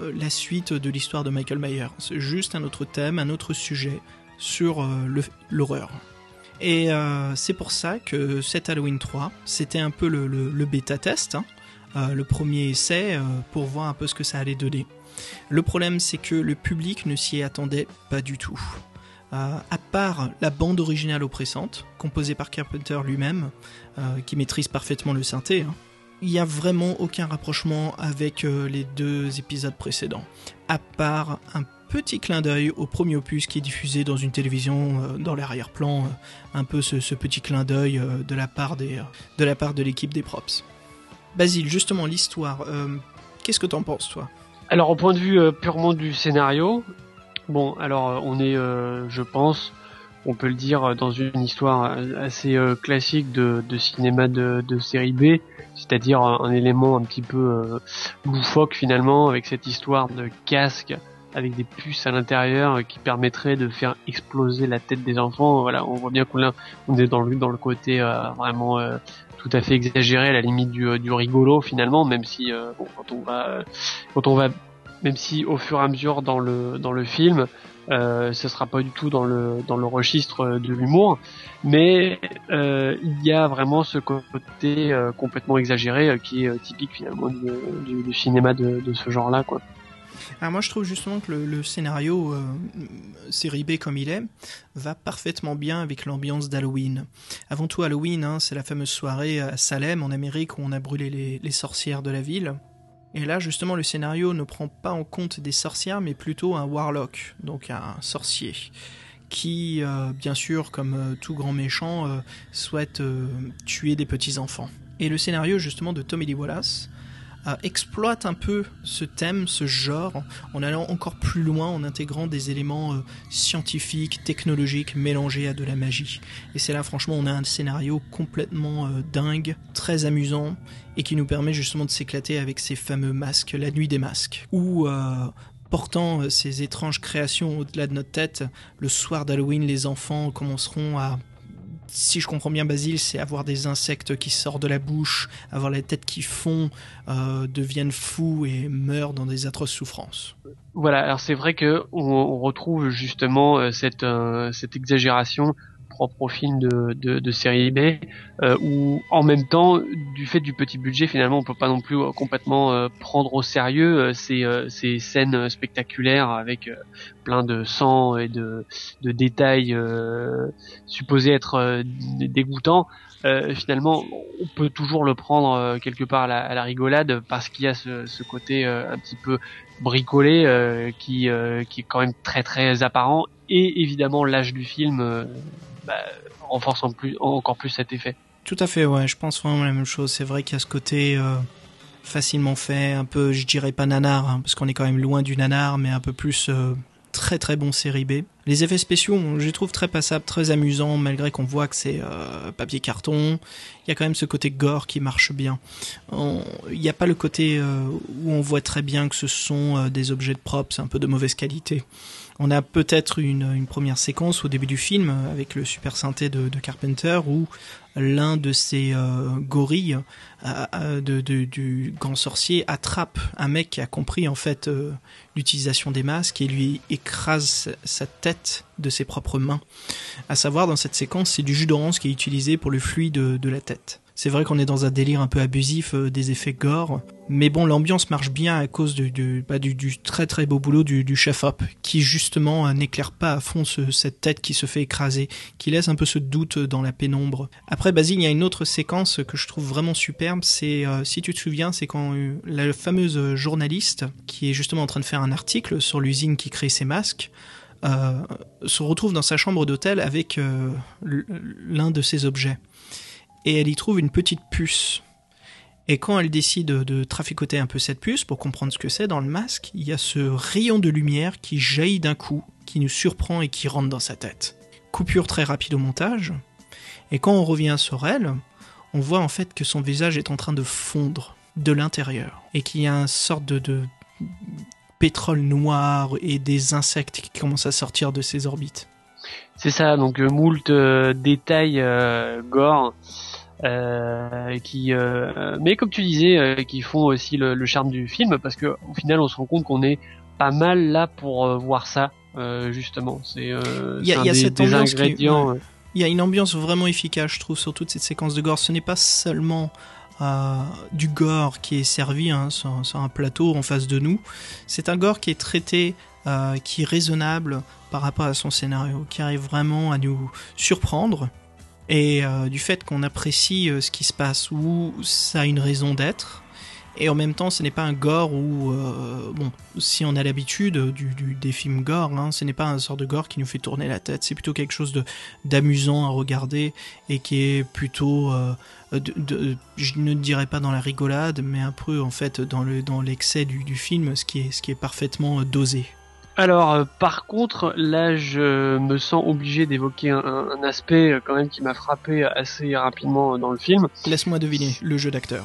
la suite de l'histoire de Michael Myers. C'est juste un autre thème, un autre sujet sur l'horreur. Et c'est pour ça que cet Halloween 3, c'était un peu le, le- bêta-test, hein, le premier essai, pour voir un peu ce que ça allait donner. Le problème, c'est que le public ne s'y attendait pas du tout. Euh, à part la bande originale oppressante, composée par Carpenter lui-même, euh, qui maîtrise parfaitement le synthé, hein, il n'y a vraiment aucun rapprochement avec euh, les deux épisodes précédents, à part un petit clin d'œil au premier opus qui est diffusé dans une télévision dans l'arrière-plan, un peu ce, petit clin d'œil de la part de la part de l'équipe des props. Basile, justement l'histoire, qu'est-ce que t'en penses toi? Alors au point de vue purement du scénario, bon alors euh, on est, euh, je pense, on peut le dire, euh, dans une histoire euh, assez euh, classique de, de cinéma de, de série B, c'est-à-dire un, élément un petit peu loufoque finalement avec cette histoire de casque avec des puces à l'intérieur qui permettraient de faire exploser la tête des enfants. Voilà, on voit bien qu'on est- dans le dans le côté vraiment tout à fait exagéré, à la limite du, du rigolo finalement, même si euh, bon, quand on va quand on va même si au fur et à mesure dans le dans le film euh, ce sera pas du tout dans le dans le registre de l'humour, mais euh, il y a vraiment ce côté euh, complètement exagéré euh, qui est euh, typique finalement du, cinéma de, de ce genre-là quoi. Alors moi je trouve justement que le, scénario euh, série B comme il est va parfaitement bien avec l'ambiance d'Halloween. Avant tout Halloween, hein, c'est la fameuse soirée à Salem en Amérique où on a brûlé les sorcières de la ville. Et là justement le scénario ne prend pas en compte des sorcières mais plutôt un warlock, donc un sorcier qui, euh, bien sûr, comme euh, tout grand méchant, euh, souhaite tuer des petits enfants. Et le scénario justement de Tommy Lee Wallace euh, exploite un peu ce thème, ce genre, en allant encore plus loin, en intégrant des éléments euh, scientifiques, technologiques, mélangés à de la magie. Et c'est là, franchement, on a un scénario complètement euh, dingue, très amusant, et qui nous permet justement de s'éclater avec ces fameux masques, la nuit des masques, euh, portant ces étranges créations au-delà de notre tête, le soir d'Halloween, les enfants commenceront à si je comprends bien Basile, c'est avoir des insectes qui sortent de la bouche, avoir la tête qui fond, euh, deviennent fous et meurent dans des atroces souffrances. Voilà, alors c'est vrai que on, retrouve justement euh, cette euh, cette exagération propre film de, série B, euh, où en même temps, du fait du petit budget, finalement, on peut pas non plus euh, complètement euh, prendre au sérieux euh, ces, scènes spectaculaires avec plein de sang et de, détails supposés être dé- dégoûtants. Finalement, on peut toujours le prendre quelque part à la, rigolade parce qu'il y a ce, côté un petit peu bricolé qui, est quand même très très apparent et évidemment l'âge du film bah, renforce en plus, encore plus cet effet. Tout à fait, ouais, je pense vraiment la même chose. C'est vrai qu'il y a ce côté euh, facilement fait, un peu, je dirais pas nanar, hein, parce qu'on est quand même loin du nanar, mais un peu plus euh, très très bon série B. Les effets spéciaux, je les trouve très passables, très amusants, malgré qu'on voit que c'est euh, papier carton. Il y a quand même ce côté gore qui marche bien. Il n'y a pas le côté où on voit très bien que ce sont des objets de props, un peu de mauvaise qualité. On a peut-être une, première séquence au début du film euh, avec le super synthé de, Carpenter où l'un de ces euh, gorilles euh, du grand sorcier attrape un mec qui a compris en fait l'utilisation des masques et lui écrase sa- tête de ses propres mains. À savoir dans cette séquence, c'est du jus d'orange qui est utilisé pour le fluide de, de la tête. C'est vrai qu'on est dans un délire un peu abusif euh, des effets gore, mais bon, l'ambiance marche bien à cause du, du, bah, très très beau boulot du, chef-op, qui justement euh, n'éclaire pas à fond ce- cette tête qui se fait écraser, qui laisse un peu ce doute dans la pénombre. Après, Basile, il y a une autre séquence que je trouve vraiment superbe, c'est, euh, si tu te souviens, c'est quand la fameuse journaliste, qui est justement en train de faire un article sur l'usine qui crée ces masques, se retrouve dans sa chambre d'hôtel avec l'un de ses objets. Et elle y trouve une petite puce. Et quand elle décide de traficoter un peu cette puce pour comprendre ce que c'est dans le masque, il y a ce rayon de lumière qui jaillit d'un coup, qui nous surprend et qui rentre dans sa tête. Coupure très rapide au montage. Et quand on revient sur elle, on voit en fait que son visage est en train de fondre de l'intérieur. Et qu'il y a une sorte de, pétrole noir et des insectes qui commencent à sortir de ses orbites. C'est ça, donc euh, moult euh, détails euh, gore. Euh, qui, euh, mais comme tu disais, euh, qui font aussi le, le charme du film, parce que au final, on se rend compte qu'on est pas mal là pour voir ça, justement. C'est Il y a, c'est un il y a des, cette des ingrédients. Il y a une ambiance vraiment efficace, je trouve, sur toute cette séquence de gore. Ce n'est pas seulement du gore qui est servi hein, sur, sur un plateau en face de nous. C'est un gore qui est traité qui est raisonnable par rapport à son scénario, qui arrive vraiment à nous surprendre et euh, du fait qu'on apprécie euh, ce qui se passe, où ça a une raison d'être. Et en même temps, ce n'est pas un gore où, euh, bon, si on a l'habitude du, des films gore, hein, ce n'est pas un sort de gore qui nous fait tourner la tête. C'est plutôt quelque chose d'amusant à regarder et qui est plutôt, je ne dirais pas dans la rigolade, mais un peu en fait dans le dans l'excès du, du film, ce qui est parfaitement dosé. Alors, euh, par contre, là, je me sens obligé d'évoquer un, aspect euh, quand même qui m'a frappé assez rapidement euh, dans le film. Laisse-moi deviner, le jeu d'acteur.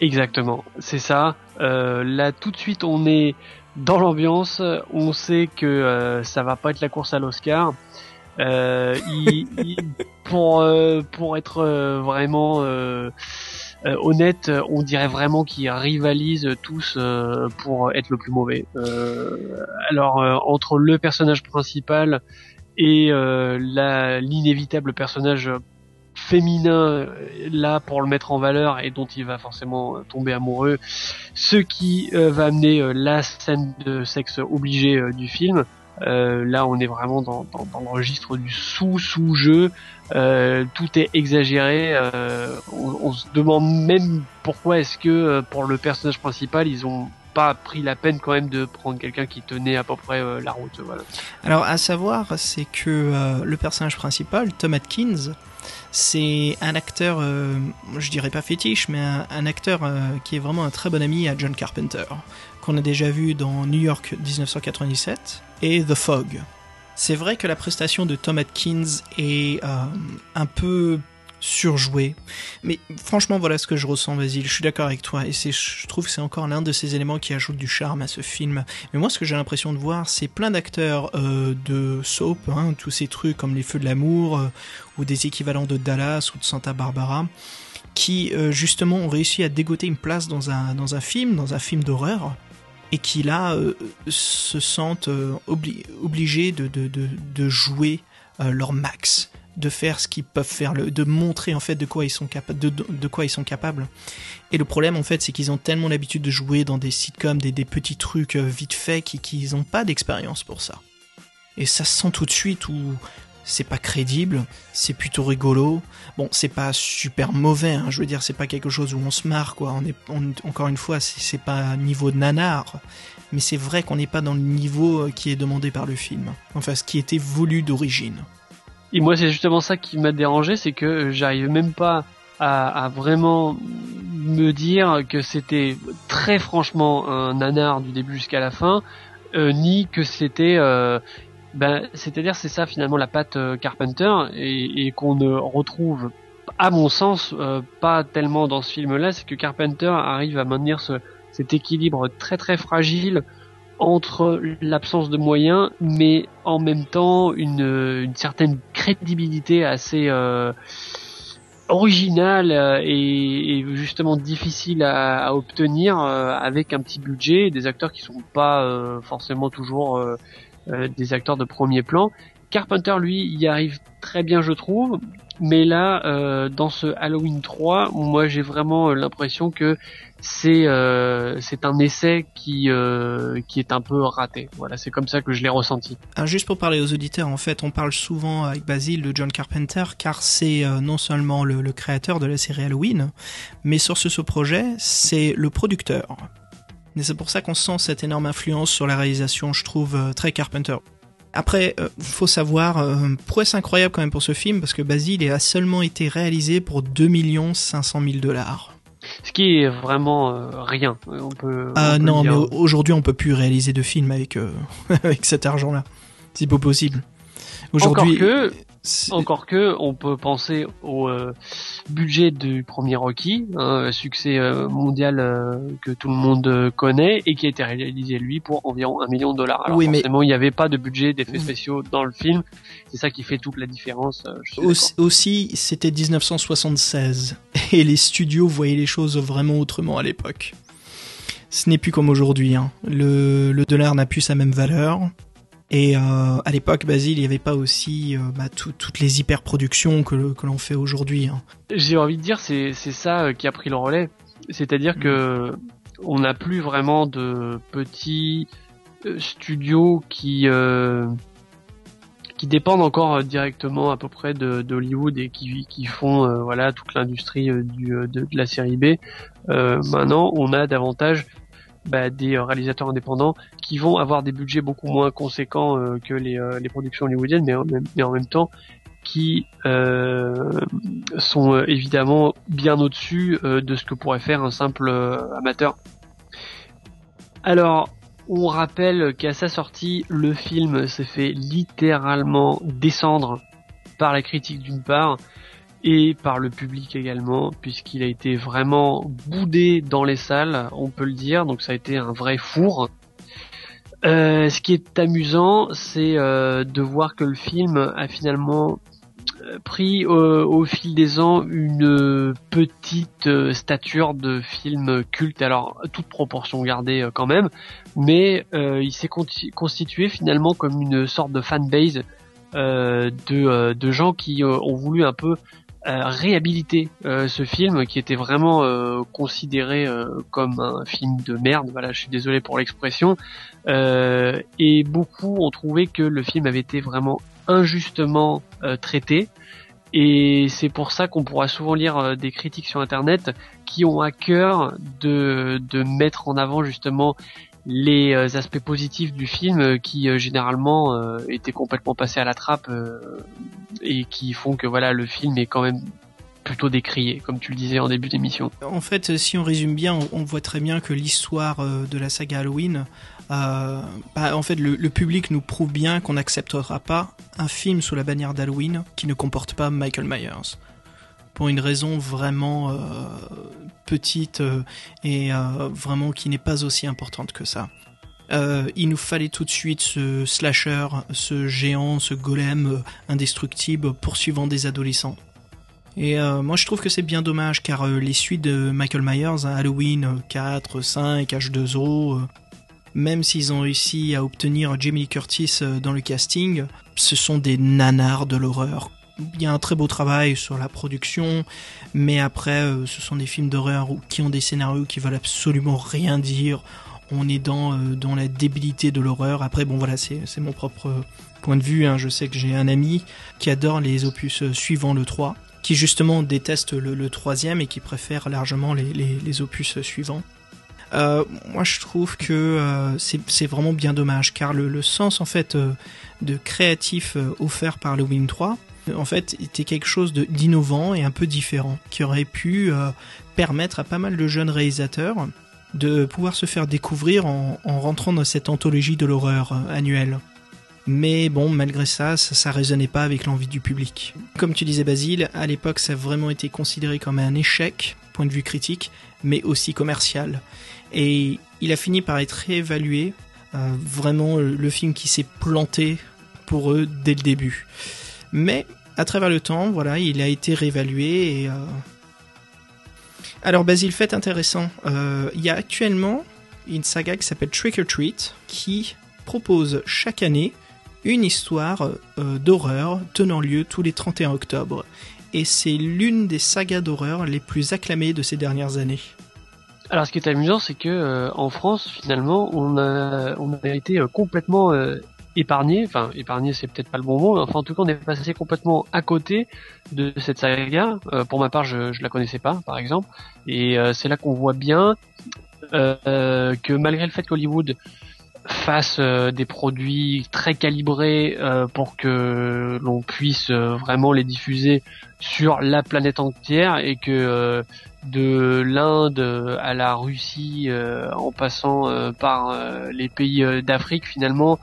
Exactement, c'est ça. Euh, là, tout de suite, on est dans l'ambiance. On sait que euh, ça va pas être la course à l'Oscar. Euh, il- il- pour euh, pour être euh, vraiment euh, euh, honnête, on dirait vraiment qu'ils rivalisent tous euh, pour être le plus mauvais. Euh, alors euh, entre le personnage principal et euh, l'inévitable personnage féminin euh, là pour le mettre en valeur et dont il va forcément euh, tomber amoureux, ce qui euh, va amener euh, la scène de sexe obligée euh, du film. Euh, là, on est vraiment dans, dans, le registre du sous-sous-jeu. Euh, tout est exagéré. euh, on, se demande même pourquoi est-ce que pour le personnage principal, ils ont pas pris la peine quand même de prendre quelqu'un qui tenait à peu près la route. Alors, à savoir, c'est que le personnage principal, Tom Atkins, c'est un acteur, je dirais pas fétiche, mais un, un acteur qui est vraiment un très bon ami à John Carpenter, qu'on a déjà vu dans New York 1997 et The Fog. C'est vrai que la prestation de Tom Atkins est euh, un peu surjouée, mais franchement voilà ce que je ressens, Basile. Je suis d'accord avec toi et je trouve que c'est encore l'un de ces éléments qui ajoute du charme à ce film. Mais moi, ce que j'ai l'impression de voir, c'est plein d'acteurs euh, de soap, hein, tous ces trucs comme Les Feux de l'amour euh, ou des équivalents de Dallas ou de Santa Barbara, qui justement ont réussi à dégoter une place dans un film, dans un film d'horreur, et qui là euh, se sentent euh, obli- obligés de, jouer euh, leur max, de faire ce qu'ils peuvent faire, de montrer en fait de quoi ils sont capables, de, quoi ils sont capables. Et le problème en fait, c'est qu'ils ont tellement l'habitude de jouer dans des sitcoms, des, petits trucs vite faits, qui- qu'ils n'ont pas d'expérience pour ça. Et ça se sent tout de suite où c'est pas crédible, c'est plutôt rigolo. Bon, c'est pas super mauvais, hein, je veux dire, c'est pas quelque chose où on se marre, quoi. On est, encore une fois, c'est pas niveau nanar, mais c'est vrai qu'on n'est pas dans le niveau euh, qui est demandé par le film. Enfin, ce qui était voulu d'origine. Et moi, c'est justement ça qui m'a dérangé, c'est que j'arrive même pas à, vraiment me dire que c'était très franchement un nanar du début jusqu'à la fin, euh, ni que c'était, euh, ben, c'est-à-dire c'est ça finalement la patte euh, Carpenter et, qu'on ne retrouve, à mon sens, euh, pas tellement dans ce film-là, c'est que Carpenter arrive à maintenir ce, cet équilibre très très fragile entre l'absence de moyens, mais en même temps une, certaine crédibilité assez euh, originale et, justement difficile à, obtenir avec un petit budget et des acteurs qui sont pas forcément toujours des acteurs de premier plan. Carpenter lui y arrive très bien je trouve, mais là euh, dans ce Halloween 3, moi j'ai vraiment euh, l'impression que c'est euh, c'est un essai qui euh, qui est un peu raté. Voilà, c'est comme ça que je l'ai ressenti. Alors, juste pour parler aux auditeurs, en fait, on parle souvent avec Basile de John Carpenter, car c'est euh, non seulement le, créateur de la série Halloween, mais sur ce projet, c'est le producteur. Et c'est pour ça qu'on sent cette énorme influence sur la réalisation, je trouve, euh, très Carpenter. Après, euh, faut savoir, euh, prouesse incroyable quand même pour ce film, parce que Basile a seulement été réalisé pour 2 500 000 dollars. Ce qui est vraiment euh, rien. On peut. Ah on peut non, mais aujourd'hui, on peut plus réaliser de films avec, avec cet argent-là. C'est pas possible. Encore Aujourd'hui, que, c'est- encore que, on peut penser au euh, budget du premier Rocky, un succès euh, mondial euh, que tout le monde connaît et qui a été réalisé lui pour environ un million de dollars. Alors Oui, mais- forcément, il n'y avait pas de budget d'effets spéciaux dans le film. C'est ça qui fait toute la différence. Aussi, aussi, c'était 1976 et les studios voyaient les choses vraiment autrement à l'époque. Ce n'est plus comme aujourd'hui. hein. Le, le dollar n'a plus sa même valeur. Et euh, à l'époque, Basile, il n'y avait pas aussi euh, bah, tout- toutes les hyper-productions que, l'on fait aujourd'hui. hein. J'ai envie de dire c'est ça euh, qui a pris le relais. C'est-à-dire que on n'a plus vraiment de petits studios qui qui dépendent encore directement à peu près d'Hollywood et qui, qui font voilà toute l'industrie du de, de, la série B. maintenant, on a davantage bah, des euh, réalisateurs indépendants qui vont avoir des budgets beaucoup moins conséquents euh, que les, euh, les, productions hollywoodiennes, mais en même, mais en même temps qui sont évidemment bien au-dessus de ce que pourrait faire un simple amateur. Alors, on rappelle qu'à sa sortie, le film s'est fait littéralement descendre par la critique d'une part, et par le public également, puisqu'il a été vraiment boudé dans les salles, on peut le dire, donc ça a été un vrai four. Euh, ce qui est amusant, c'est euh, de voir que le film a finalement euh, pris au fil des ans une petite stature de film culte, alors toute proportion gardée quand même, mais il s'est constitué finalement comme une sorte de fanbase de, de gens qui ont voulu un peu euh, réhabiliter euh, ce film qui était vraiment euh, considéré comme un film de merde. Voilà, je suis désolé pour l'expression. et beaucoup ont trouvé que le film avait été vraiment injustement traité. Et c'est pour ça qu'on pourra souvent lire des critiques sur Internet qui ont à cœur de, de mettre en avant justement les euh, aspects positifs du film euh, qui euh, généralement étaient complètement passés à la trappe et qui font que voilà le film est quand même plutôt décrié, comme tu le disais en début d'émission. En fait, si on résume bien, on, voit très bien que l'histoire de la saga Halloween, bah, en fait, le, le, public nous prouve bien qu'on n'acceptera pas un film sous la bannière d'Halloween qui ne comporte pas Michael Myers pour une raison vraiment euh, petite euh, et euh, vraiment qui n'est pas aussi importante que ça. il nous fallait tout de suite ce slasher, ce géant, ce golem indestructible poursuivant des adolescents. Et moi je trouve que c'est bien dommage car les suites de Michael Myers, hein, Halloween 4, 5, H2O, même s'ils ont réussi à obtenir Jamie Curtis dans le casting, ce sont des nanars de l'horreur il y a un très beau travail sur la production, mais après, euh, ce sont des films d'horreur qui ont des scénarios qui veulent absolument rien dire. On est dans, euh, dans la débilité de l'horreur. Après, bon voilà, c'est mon propre point de vue. Hein. Je sais que j'ai un ami qui adore les opus euh, suivants le 3, qui justement déteste le, troisième et qui préfère largement les, les, opus suivants. moi, je trouve que c'est vraiment bien dommage, car le, le sens en fait de créatif offert par le Wing 3 en fait était quelque chose d'innovant et un peu différent, qui aurait pu euh, permettre à pas mal de jeunes réalisateurs de pouvoir se faire découvrir en, rentrant dans cette anthologie de l'horreur euh, annuelle. Mais bon, malgré ça, ça, ne résonnait pas avec l'envie du public. Comme tu disais Basile, à l'époque ça a vraiment été considéré comme un échec, point de vue critique, mais aussi commercial. Et il a fini par être réévalué, euh, vraiment le film qui s'est planté pour eux dès le début. Mais à travers le temps, voilà, il a été réévalué et. Euh... Alors, Basile, fait intéressant. Euh, il y a actuellement une saga qui s'appelle Trick or Treat qui propose chaque année une histoire euh, d'horreur tenant lieu tous les 31 octobre. Et c'est l'une des sagas d'horreur les plus acclamées de ces dernières années. Alors ce qui est amusant, c'est que euh, en France, finalement, on a, on a été complètement épargné, enfin épargné c'est peut-être pas le bon mot, mais enfin en tout cas on est passé complètement à côté de cette saga. Euh, pour ma part je, je la connaissais pas par exemple, et euh, c'est là qu'on voit bien euh, que malgré le fait qu'Hollywood fasse des produits très calibrés pour que l'on puisse vraiment les diffuser sur la planète entière et que de l'Inde à la Russie en passant par les pays d'Afrique finalement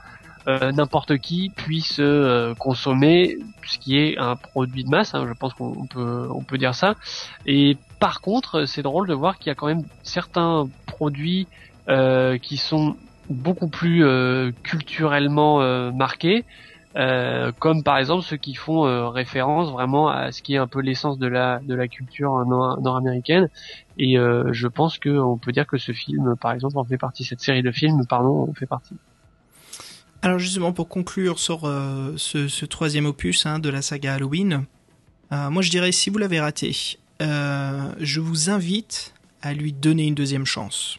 euh, n'importe qui puisse euh, consommer ce qui est un produit de masse. Hein, je pense qu'on peut on peut dire ça. Et par contre, c'est drôle de voir qu'il y a quand même certains produits euh, qui sont beaucoup plus culturellement marqués. comme par exemple ceux qui font référence vraiment à ce qui est un peu l'essence de la de la culture nord-américaine et je pense qu'on peut dire que ce film par exemple en fait partie cette série de films pardon en fait partie alors justement pour conclure sur euh, ce, troisième opus hein, de la saga Halloween, euh, moi je dirais si vous l'avez raté, euh, je vous invite à lui donner une deuxième chance.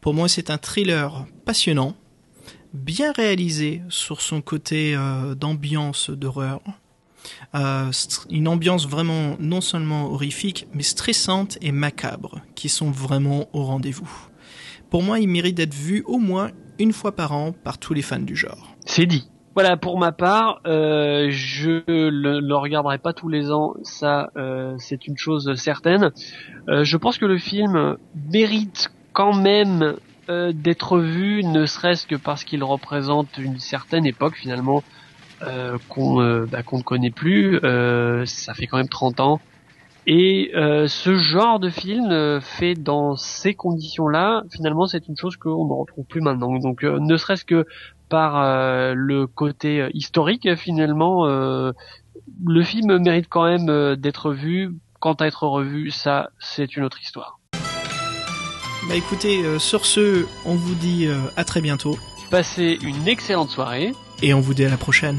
Pour moi c'est un thriller passionnant, bien réalisé sur son côté d'ambiance d'horreur. Une ambiance vraiment non seulement horrifique, mais stressante et macabre, qui sont vraiment au rendez-vous. Pour moi, il mérite d'être vu au moins une fois par an par tous les fans du genre. C'est dit. Voilà, pour ma part, euh, je le, le regarderai pas tous les ans, ça euh, c'est une chose certaine. Euh, je pense que le film mérite quand même euh, d'être vu, ne serait-ce que parce qu'il représente une certaine époque finalement euh, qu'on euh, bah, qu'on ne connaît plus. Euh, ça fait quand même 30 ans. Et euh, ce genre de film euh, fait dans ces conditions-là, finalement, c'est une chose qu'on ne retrouve plus maintenant. Donc, euh, ne serait-ce que par le côté historique, finalement, le film mérite quand même d'être vu. Quant à être revu, ça, c'est une autre histoire. Bah écoutez, sur ce, on vous dit à très bientôt Passez une excellente soirée. et on vous dit à la prochaine.